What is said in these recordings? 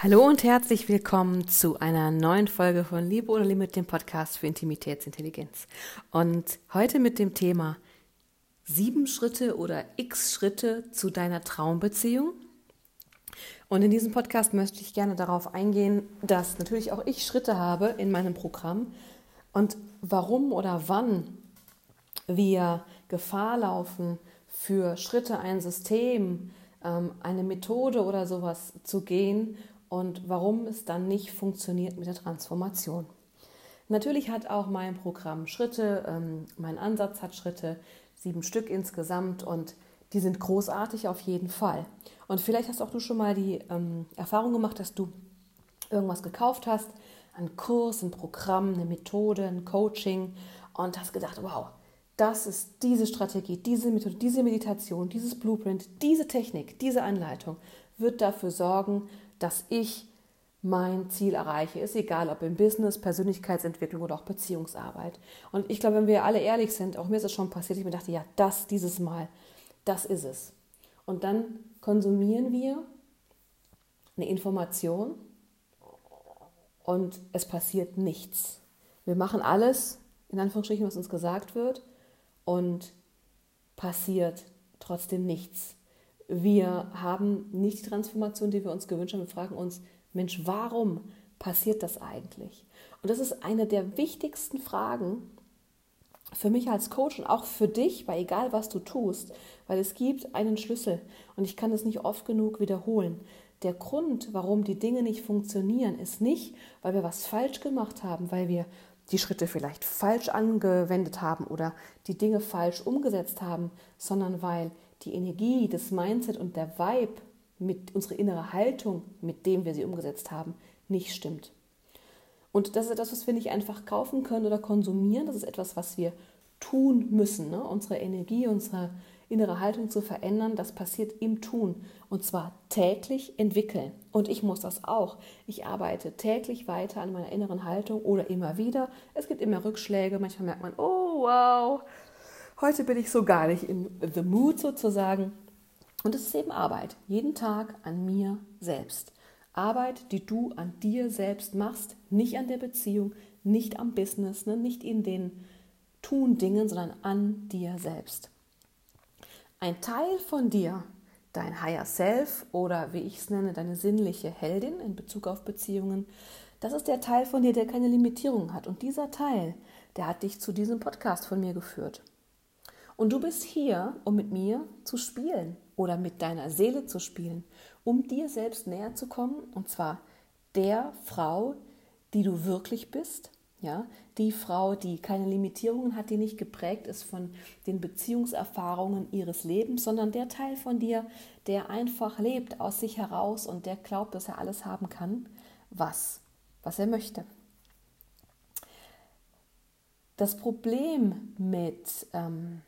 Hallo und herzlich willkommen zu einer neuen Folge von Liebe oder Limit, dem Podcast für Intimitätsintelligenz. Und heute mit dem Thema sieben Schritte oder x Schritte zu deiner Traumbeziehung. Und in diesem Podcast möchte ich gerne darauf eingehen, dass natürlich auch ich Schritte habe in meinem Programm und warum oder wann wir Gefahr laufen, für Schritte ein System, ähm, eine Methode oder sowas zu gehen und warum es dann nicht funktioniert mit der Transformation. Natürlich hat auch mein Programm Schritte, ähm, mein Ansatz hat Schritte, sieben Stück insgesamt und die sind großartig auf jeden Fall. Und vielleicht hast auch du schon mal die ähm, Erfahrung gemacht, dass du irgendwas gekauft hast, einen Kurs, ein Programm, eine Methode, ein Coaching und hast gedacht, wow, das ist diese Strategie, diese Methode, diese Meditation, dieses Blueprint, diese Technik, diese Anleitung wird dafür sorgen, dass ich mein Ziel erreiche. Ist egal, ob im Business, Persönlichkeitsentwicklung oder auch Beziehungsarbeit. Und ich glaube, wenn wir alle ehrlich sind, auch mir ist es schon passiert, ich mir dachte, ja, das dieses Mal, das ist es. Und dann konsumieren wir eine Information und es passiert nichts. Wir machen alles, in Anführungsstrichen, was uns gesagt wird und passiert trotzdem nichts. Wir haben nicht die Transformation, die wir uns gewünscht haben. Wir fragen uns, Mensch, warum passiert das eigentlich? Und das ist eine der wichtigsten Fragen für mich als Coach und auch für dich, weil egal was du tust, weil es gibt einen Schlüssel und ich kann es nicht oft genug wiederholen. Der Grund, warum die Dinge nicht funktionieren, ist nicht, weil wir was falsch gemacht haben, weil wir die Schritte vielleicht falsch angewendet haben oder die Dinge falsch umgesetzt haben, sondern weil die Energie, das Mindset und der Vibe mit unserer innere Haltung, mit dem wir sie umgesetzt haben, nicht stimmt. Und das ist etwas, was wir nicht einfach kaufen können oder konsumieren. Das ist etwas, was wir tun müssen. Ne? Unsere Energie, unsere innere Haltung zu verändern, das passiert im Tun. Und zwar täglich entwickeln. Und ich muss das auch. Ich arbeite täglich weiter an meiner inneren Haltung oder immer wieder. Es gibt immer Rückschläge. Manchmal merkt man, oh wow, Heute bin ich so gar nicht in the mood sozusagen. Und es ist eben Arbeit, jeden Tag an mir selbst. Arbeit, die du an dir selbst machst, nicht an der Beziehung, nicht am Business, ne, nicht in den Tun-Dingen, sondern an dir selbst. Ein Teil von dir, dein Higher Self oder wie ich es nenne, deine sinnliche Heldin in Bezug auf Beziehungen, das ist der Teil von dir, der keine Limitierung hat. Und dieser Teil, der hat dich zu diesem Podcast von mir geführt. Und du bist hier, um mit mir zu spielen oder mit deiner Seele zu spielen, um dir selbst näher zu kommen und zwar der Frau, die du wirklich bist, ja, die Frau, die keine Limitierungen hat, die nicht geprägt ist von den Beziehungserfahrungen ihres Lebens, sondern der Teil von dir, der einfach lebt aus sich heraus und der glaubt, dass er alles haben kann, was, was er möchte. Das Problem mit ähm,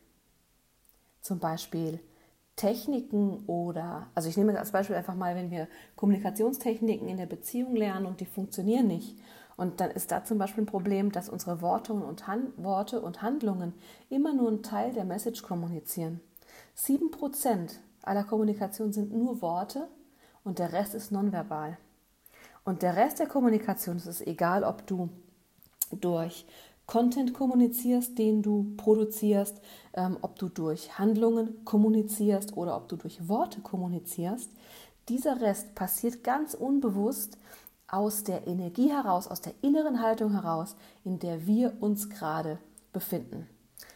zum Beispiel Techniken oder, also ich nehme als Beispiel einfach mal, wenn wir Kommunikationstechniken in der Beziehung lernen und die funktionieren nicht. Und dann ist da zum Beispiel ein Problem, dass unsere Worte und, Han Worte und Handlungen immer nur einen Teil der Message kommunizieren. Sieben Prozent aller Kommunikation sind nur Worte und der Rest ist nonverbal. Und der Rest der Kommunikation, es ist egal, ob du durch Content kommunizierst, den du produzierst, ähm, ob du durch Handlungen kommunizierst oder ob du durch Worte kommunizierst. Dieser Rest passiert ganz unbewusst aus der Energie heraus, aus der inneren Haltung heraus, in der wir uns gerade befinden.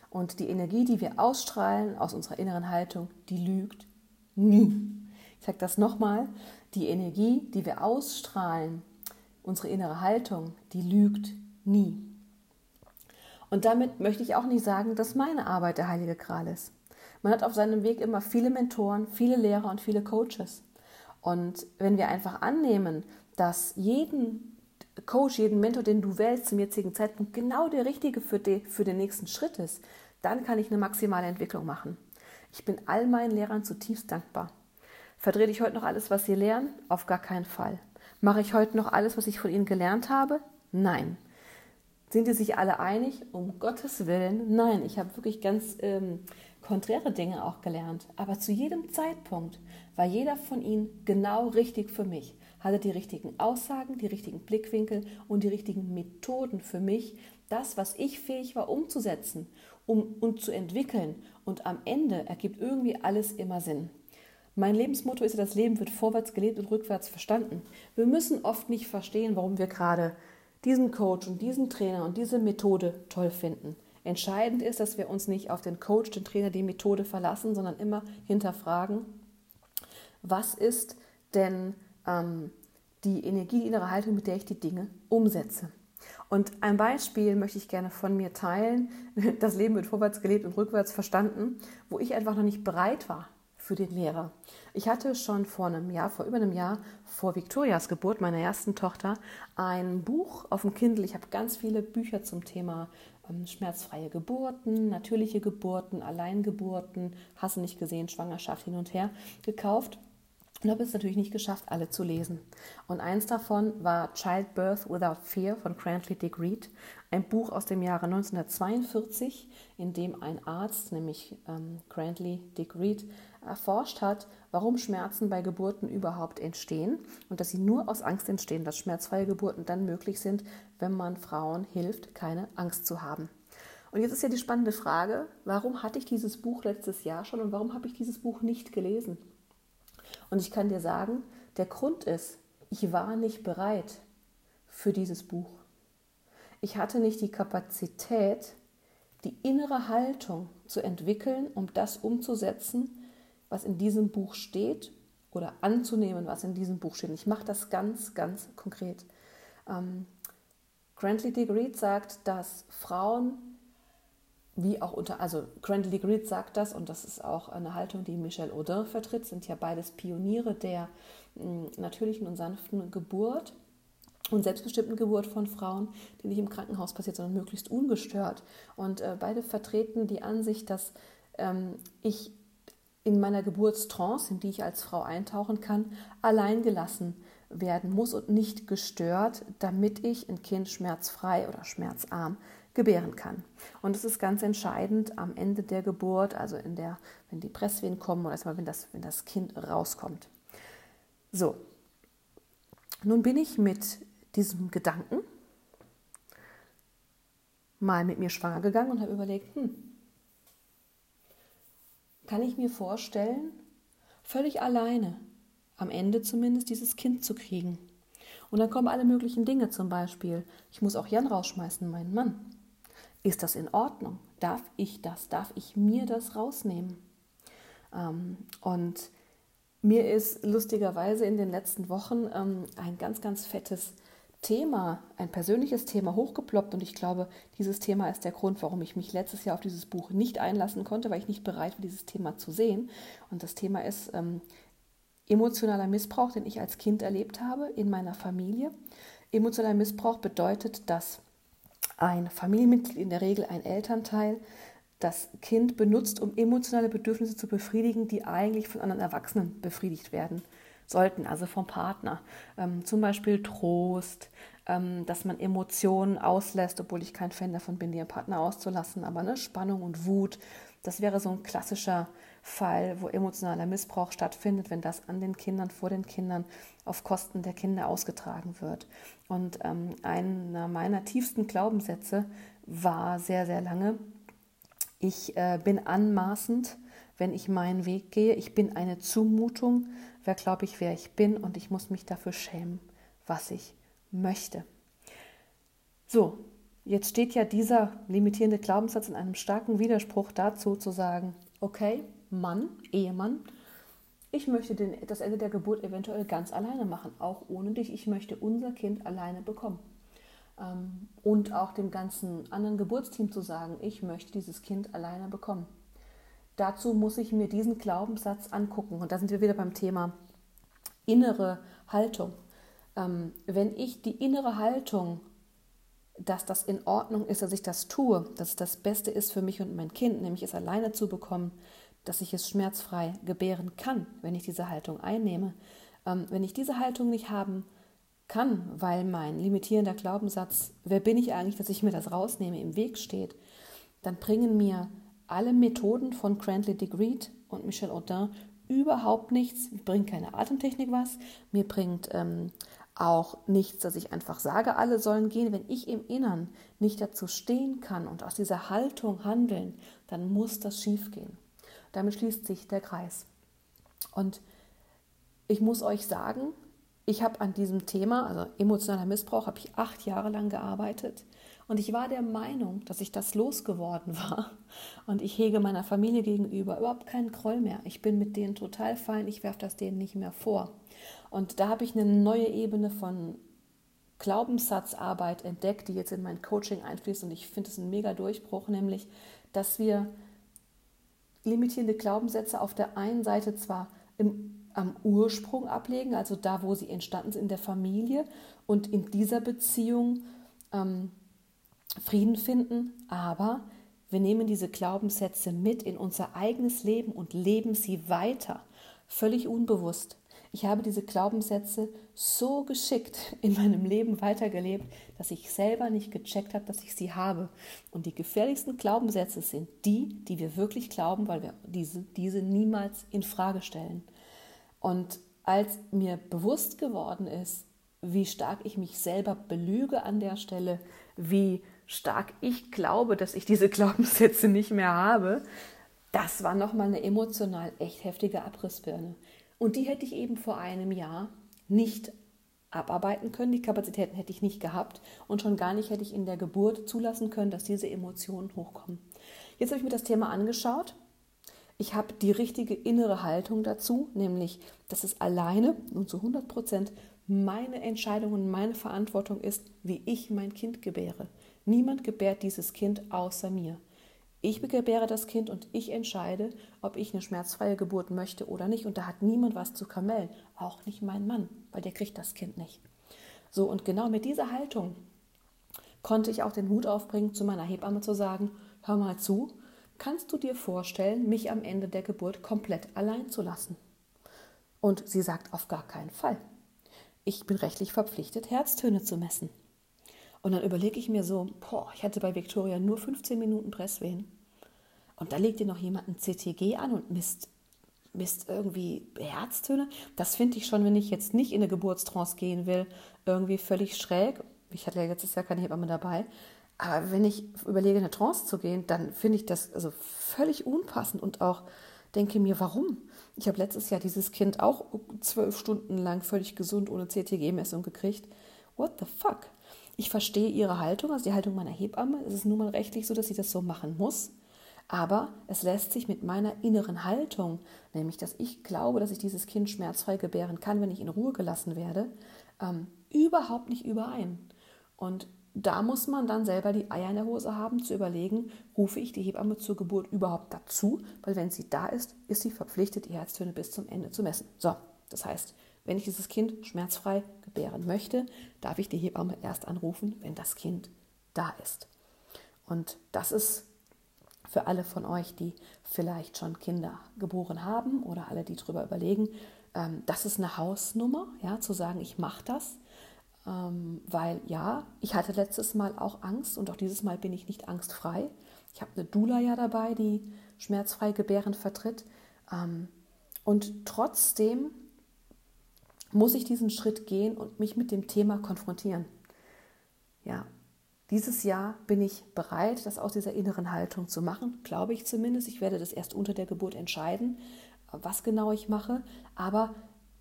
Und die Energie, die wir ausstrahlen aus unserer inneren Haltung, die lügt nie. Ich sage das nochmal, die Energie, die wir ausstrahlen, unsere innere Haltung, die lügt nie. Und damit möchte ich auch nicht sagen, dass meine Arbeit der heilige Gral ist. Man hat auf seinem Weg immer viele Mentoren, viele Lehrer und viele Coaches. Und wenn wir einfach annehmen, dass jeden Coach, jeden Mentor, den du wählst zum jetzigen Zeitpunkt, genau der richtige für, die, für den nächsten Schritt ist, dann kann ich eine maximale Entwicklung machen. Ich bin all meinen Lehrern zutiefst dankbar. Verdrehe ich heute noch alles, was sie lernen? Auf gar keinen Fall. Mache ich heute noch alles, was ich von ihnen gelernt habe? Nein. Sind die sich alle einig? Um Gottes Willen, nein. Ich habe wirklich ganz ähm, konträre Dinge auch gelernt. Aber zu jedem Zeitpunkt war jeder von ihnen genau richtig für mich. hatte die richtigen Aussagen, die richtigen Blickwinkel und die richtigen Methoden für mich, das, was ich fähig war umzusetzen um, und zu entwickeln. Und am Ende ergibt irgendwie alles immer Sinn. Mein Lebensmotto ist, das Leben wird vorwärts gelebt und rückwärts verstanden. Wir müssen oft nicht verstehen, warum wir gerade diesen Coach und diesen Trainer und diese Methode toll finden. Entscheidend ist, dass wir uns nicht auf den Coach, den Trainer, die Methode verlassen, sondern immer hinterfragen, was ist denn ähm, die Energie, die innere Haltung, mit der ich die Dinge umsetze. Und ein Beispiel möchte ich gerne von mir teilen. Das Leben wird vorwärts gelebt und rückwärts verstanden, wo ich einfach noch nicht bereit war für den Lehrer. Ich hatte schon vor einem Jahr, vor über einem Jahr, vor Victorias Geburt, meiner ersten Tochter, ein Buch auf dem Kindle. Ich habe ganz viele Bücher zum Thema ähm, schmerzfreie Geburten, natürliche Geburten, Alleingeburten, hasse nicht gesehen, Schwangerschaft hin und her gekauft und habe es natürlich nicht geschafft, alle zu lesen. Und eins davon war Childbirth Without Fear von Crantley Dick Reed, ein Buch aus dem Jahre 1942, in dem ein Arzt, nämlich ähm, Crantley Dick Reed, erforscht hat, warum Schmerzen bei Geburten überhaupt entstehen und dass sie nur aus Angst entstehen, dass schmerzfreie Geburten dann möglich sind, wenn man Frauen hilft, keine Angst zu haben. Und jetzt ist ja die spannende Frage, warum hatte ich dieses Buch letztes Jahr schon und warum habe ich dieses Buch nicht gelesen? Und ich kann dir sagen, der Grund ist, ich war nicht bereit für dieses Buch. Ich hatte nicht die Kapazität, die innere Haltung zu entwickeln, um das umzusetzen, was in diesem Buch steht oder anzunehmen, was in diesem Buch steht. Ich mache das ganz, ganz konkret. Ähm, Grantley Digreed sagt, dass Frauen wie auch unter, also Grantley Grid sagt das und das ist auch eine Haltung, die Michel Audin vertritt, sind ja beides Pioniere der mh, natürlichen und sanften Geburt und selbstbestimmten Geburt von Frauen, die nicht im Krankenhaus passiert, sondern möglichst ungestört. Und äh, beide vertreten die Ansicht, dass ähm, ich in meiner Geburtstrance, in die ich als Frau eintauchen kann, allein gelassen werden muss und nicht gestört, damit ich ein Kind schmerzfrei oder schmerzarm gebären kann. Und es ist ganz entscheidend am Ende der Geburt, also in der, wenn die Presswehen kommen oder erstmal, wenn das, wenn das Kind rauskommt. So, nun bin ich mit diesem Gedanken mal mit mir schwanger gegangen und habe überlegt, hm, kann ich mir vorstellen, völlig alleine, am Ende zumindest dieses Kind zu kriegen. Und dann kommen alle möglichen Dinge, zum Beispiel, ich muss auch Jan rausschmeißen, meinen Mann. Ist das in Ordnung? Darf ich das? Darf ich mir das rausnehmen? Ähm, und mir ist lustigerweise in den letzten Wochen ähm, ein ganz, ganz fettes Thema, ein persönliches Thema hochgeploppt und ich glaube, dieses Thema ist der Grund, warum ich mich letztes Jahr auf dieses Buch nicht einlassen konnte, weil ich nicht bereit war, dieses Thema zu sehen. Und das Thema ist ähm, emotionaler Missbrauch, den ich als Kind erlebt habe in meiner Familie. Emotionaler Missbrauch bedeutet, dass ein Familienmitglied, in der Regel ein Elternteil, das Kind benutzt, um emotionale Bedürfnisse zu befriedigen, die eigentlich von anderen Erwachsenen befriedigt werden sollten, also vom Partner. Ähm, zum Beispiel Trost, ähm, dass man Emotionen auslässt, obwohl ich kein Fan davon bin, die Partner auszulassen, aber ne, Spannung und Wut, das wäre so ein klassischer Fall, wo emotionaler Missbrauch stattfindet, wenn das an den Kindern, vor den Kindern, auf Kosten der Kinder ausgetragen wird. Und ähm, einer meiner tiefsten Glaubenssätze war sehr, sehr lange, ich äh, bin anmaßend, wenn ich meinen Weg gehe. Ich bin eine Zumutung. Wer glaube ich, wer ich bin und ich muss mich dafür schämen, was ich möchte. So, jetzt steht ja dieser limitierende Glaubenssatz in einem starken Widerspruch dazu zu sagen, okay, Mann, Ehemann, ich möchte den, das Ende der Geburt eventuell ganz alleine machen, auch ohne dich. Ich möchte unser Kind alleine bekommen. Ähm, und auch dem ganzen anderen Geburtsteam zu sagen, ich möchte dieses Kind alleine bekommen. Dazu muss ich mir diesen Glaubenssatz angucken. Und da sind wir wieder beim Thema innere Haltung. Ähm, wenn ich die innere Haltung, dass das in Ordnung ist, dass ich das tue, dass das Beste ist für mich und mein Kind, nämlich es alleine zu bekommen, dass ich es schmerzfrei gebären kann, wenn ich diese Haltung einnehme. Ähm, wenn ich diese Haltung nicht haben kann, weil mein limitierender Glaubenssatz, wer bin ich eigentlich, dass ich mir das rausnehme, im Weg steht, dann bringen mir alle Methoden von Crantley Digreed und Michel Audin überhaupt nichts, mir bringt keine Atemtechnik was, mir bringt ähm, auch nichts, dass ich einfach sage, alle sollen gehen. Wenn ich im Innern nicht dazu stehen kann und aus dieser Haltung handeln, dann muss das schiefgehen. Damit schließt sich der Kreis. Und ich muss euch sagen, ich habe an diesem Thema, also emotionaler Missbrauch, habe ich acht Jahre lang gearbeitet. Und ich war der Meinung, dass ich das losgeworden war. Und ich hege meiner Familie gegenüber überhaupt keinen Groll mehr. Ich bin mit denen total fein, ich werfe das denen nicht mehr vor. Und da habe ich eine neue Ebene von Glaubenssatzarbeit entdeckt, die jetzt in mein Coaching einfließt. Und ich finde es ein mega Durchbruch, nämlich, dass wir limitierende Glaubenssätze auf der einen Seite zwar im, am Ursprung ablegen, also da, wo sie entstanden sind in der Familie und in dieser Beziehung ähm, Frieden finden, aber wir nehmen diese Glaubenssätze mit in unser eigenes Leben und leben sie weiter, völlig unbewusst. Ich habe diese Glaubenssätze so geschickt in meinem Leben weitergelebt, dass ich selber nicht gecheckt habe, dass ich sie habe. Und die gefährlichsten Glaubenssätze sind die, die wir wirklich glauben, weil wir diese, diese niemals in Frage stellen. Und als mir bewusst geworden ist, wie stark ich mich selber belüge an der Stelle, wie stark ich glaube, dass ich diese Glaubenssätze nicht mehr habe, das war nochmal eine emotional echt heftige Abrissbirne. Und die hätte ich eben vor einem Jahr nicht abarbeiten können. Die Kapazitäten hätte ich nicht gehabt und schon gar nicht hätte ich in der Geburt zulassen können, dass diese Emotionen hochkommen. Jetzt habe ich mir das Thema angeschaut. Ich habe die richtige innere Haltung dazu, nämlich, dass es alleine und zu 100 Prozent meine Entscheidung und meine Verantwortung ist, wie ich mein Kind gebäre. Niemand gebärt dieses Kind außer mir. Ich gebäre das Kind und ich entscheide, ob ich eine schmerzfreie Geburt möchte oder nicht. Und da hat niemand was zu kamellen, auch nicht mein Mann, weil der kriegt das Kind nicht. So, und genau mit dieser Haltung konnte ich auch den Hut aufbringen, zu meiner Hebamme zu sagen, hör mal zu, kannst du dir vorstellen, mich am Ende der Geburt komplett allein zu lassen? Und sie sagt, auf gar keinen Fall. Ich bin rechtlich verpflichtet, Herztöne zu messen. Und dann überlege ich mir so, boah, ich hatte bei Victoria nur 15 Minuten Presswehen. Und da legt ihr noch jemand ein CTG an und misst, misst irgendwie Herztöne. Das finde ich schon, wenn ich jetzt nicht in eine Geburtstrance gehen will, irgendwie völlig schräg. Ich hatte ja letztes Jahr keine Hebamme dabei. Aber wenn ich überlege, in eine Trance zu gehen, dann finde ich das also völlig unpassend und auch denke mir, warum? Ich habe letztes Jahr dieses Kind auch zwölf Stunden lang völlig gesund ohne CTG-Messung gekriegt. What the fuck? Ich verstehe ihre Haltung, also die Haltung meiner Hebamme. Es ist nun mal rechtlich so, dass sie das so machen muss. Aber es lässt sich mit meiner inneren Haltung, nämlich dass ich glaube, dass ich dieses Kind schmerzfrei gebären kann, wenn ich in Ruhe gelassen werde, ähm, überhaupt nicht überein. Und da muss man dann selber die Eier in der Hose haben, zu überlegen, rufe ich die Hebamme zur Geburt überhaupt dazu, weil wenn sie da ist, ist sie verpflichtet, die Herztöne bis zum Ende zu messen. So, das heißt, wenn ich dieses Kind schmerzfrei gebären möchte, darf ich die Hebamme erst anrufen, wenn das Kind da ist. Und das ist für alle von euch, die vielleicht schon Kinder geboren haben oder alle, die darüber überlegen, ähm, das ist eine Hausnummer, ja, zu sagen, ich mache das. Ähm, weil ja, ich hatte letztes Mal auch Angst und auch dieses Mal bin ich nicht angstfrei. Ich habe eine Dula ja dabei, die schmerzfrei gebären vertritt. Ähm, und trotzdem muss ich diesen Schritt gehen und mich mit dem Thema konfrontieren. Ja, dieses Jahr bin ich bereit, das aus dieser inneren Haltung zu machen, glaube ich zumindest. Ich werde das erst unter der Geburt entscheiden, was genau ich mache. Aber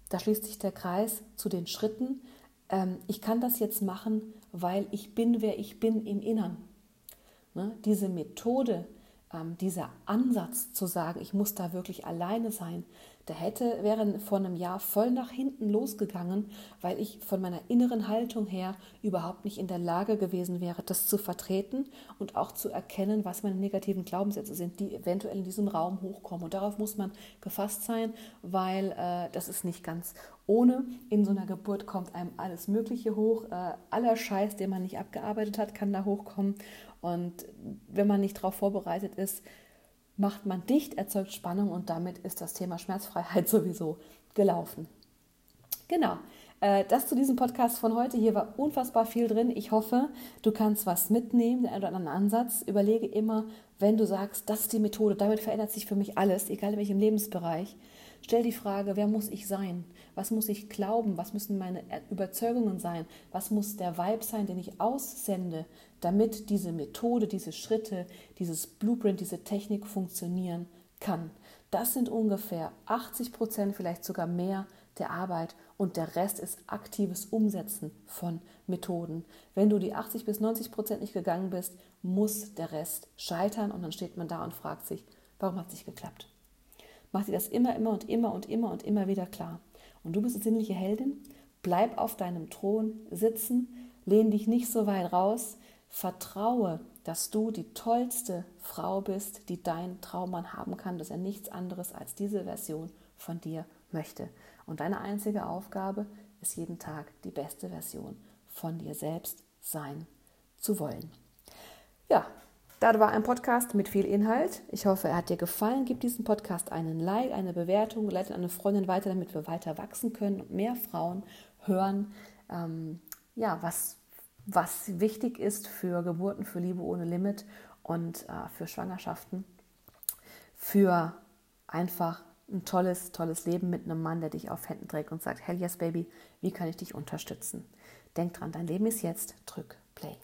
da schließt sich der Kreis zu den Schritten. Ähm, ich kann das jetzt machen, weil ich bin, wer ich bin im Innern. Ne? Diese Methode, ähm, dieser Ansatz zu sagen, ich muss da wirklich alleine sein, der hätte, wäre vor einem Jahr voll nach hinten losgegangen, weil ich von meiner inneren Haltung her überhaupt nicht in der Lage gewesen wäre, das zu vertreten und auch zu erkennen, was meine negativen Glaubenssätze sind, die eventuell in diesem Raum hochkommen. Und darauf muss man gefasst sein, weil äh, das ist nicht ganz ohne. In so einer Geburt kommt einem alles Mögliche hoch. Äh, aller Scheiß, den man nicht abgearbeitet hat, kann da hochkommen. Und wenn man nicht darauf vorbereitet ist, macht man dicht, erzeugt Spannung und damit ist das Thema Schmerzfreiheit sowieso gelaufen. Genau. Äh, das zu diesem Podcast von heute. Hier war unfassbar viel drin. Ich hoffe, du kannst was mitnehmen, den einen oder anderen Ansatz. Überlege immer, wenn du sagst, das ist die Methode, damit verändert sich für mich alles, egal in welchem Lebensbereich, Stell die Frage, wer muss ich sein? Was muss ich glauben? Was müssen meine Überzeugungen sein? Was muss der Vibe sein, den ich aussende, damit diese Methode, diese Schritte, dieses Blueprint, diese Technik funktionieren kann? Das sind ungefähr 80 Prozent, vielleicht sogar mehr der Arbeit und der Rest ist aktives Umsetzen von Methoden. Wenn du die 80 bis 90 Prozent nicht gegangen bist, muss der Rest scheitern und dann steht man da und fragt sich, warum hat es nicht geklappt? Mach dir das immer, immer und immer und immer und immer wieder klar. Und du bist eine sinnliche Heldin, bleib auf deinem Thron sitzen, lehn dich nicht so weit raus, vertraue, dass du die tollste Frau bist, die dein Traummann haben kann, dass er nichts anderes als diese Version von dir möchte. Und deine einzige Aufgabe ist jeden Tag die beste Version von dir selbst sein zu wollen. Ja, das war ein Podcast mit viel Inhalt. Ich hoffe, er hat dir gefallen. Gib diesem Podcast einen Like, eine Bewertung, leite eine Freundin weiter, damit wir weiter wachsen können und mehr Frauen hören, ähm, ja, was, was wichtig ist für Geburten, für Liebe ohne Limit und äh, für Schwangerschaften, für einfach ein tolles, tolles Leben mit einem Mann, der dich auf Händen trägt und sagt, hell yes, Baby, wie kann ich dich unterstützen? Denk dran, dein Leben ist jetzt, drück Play.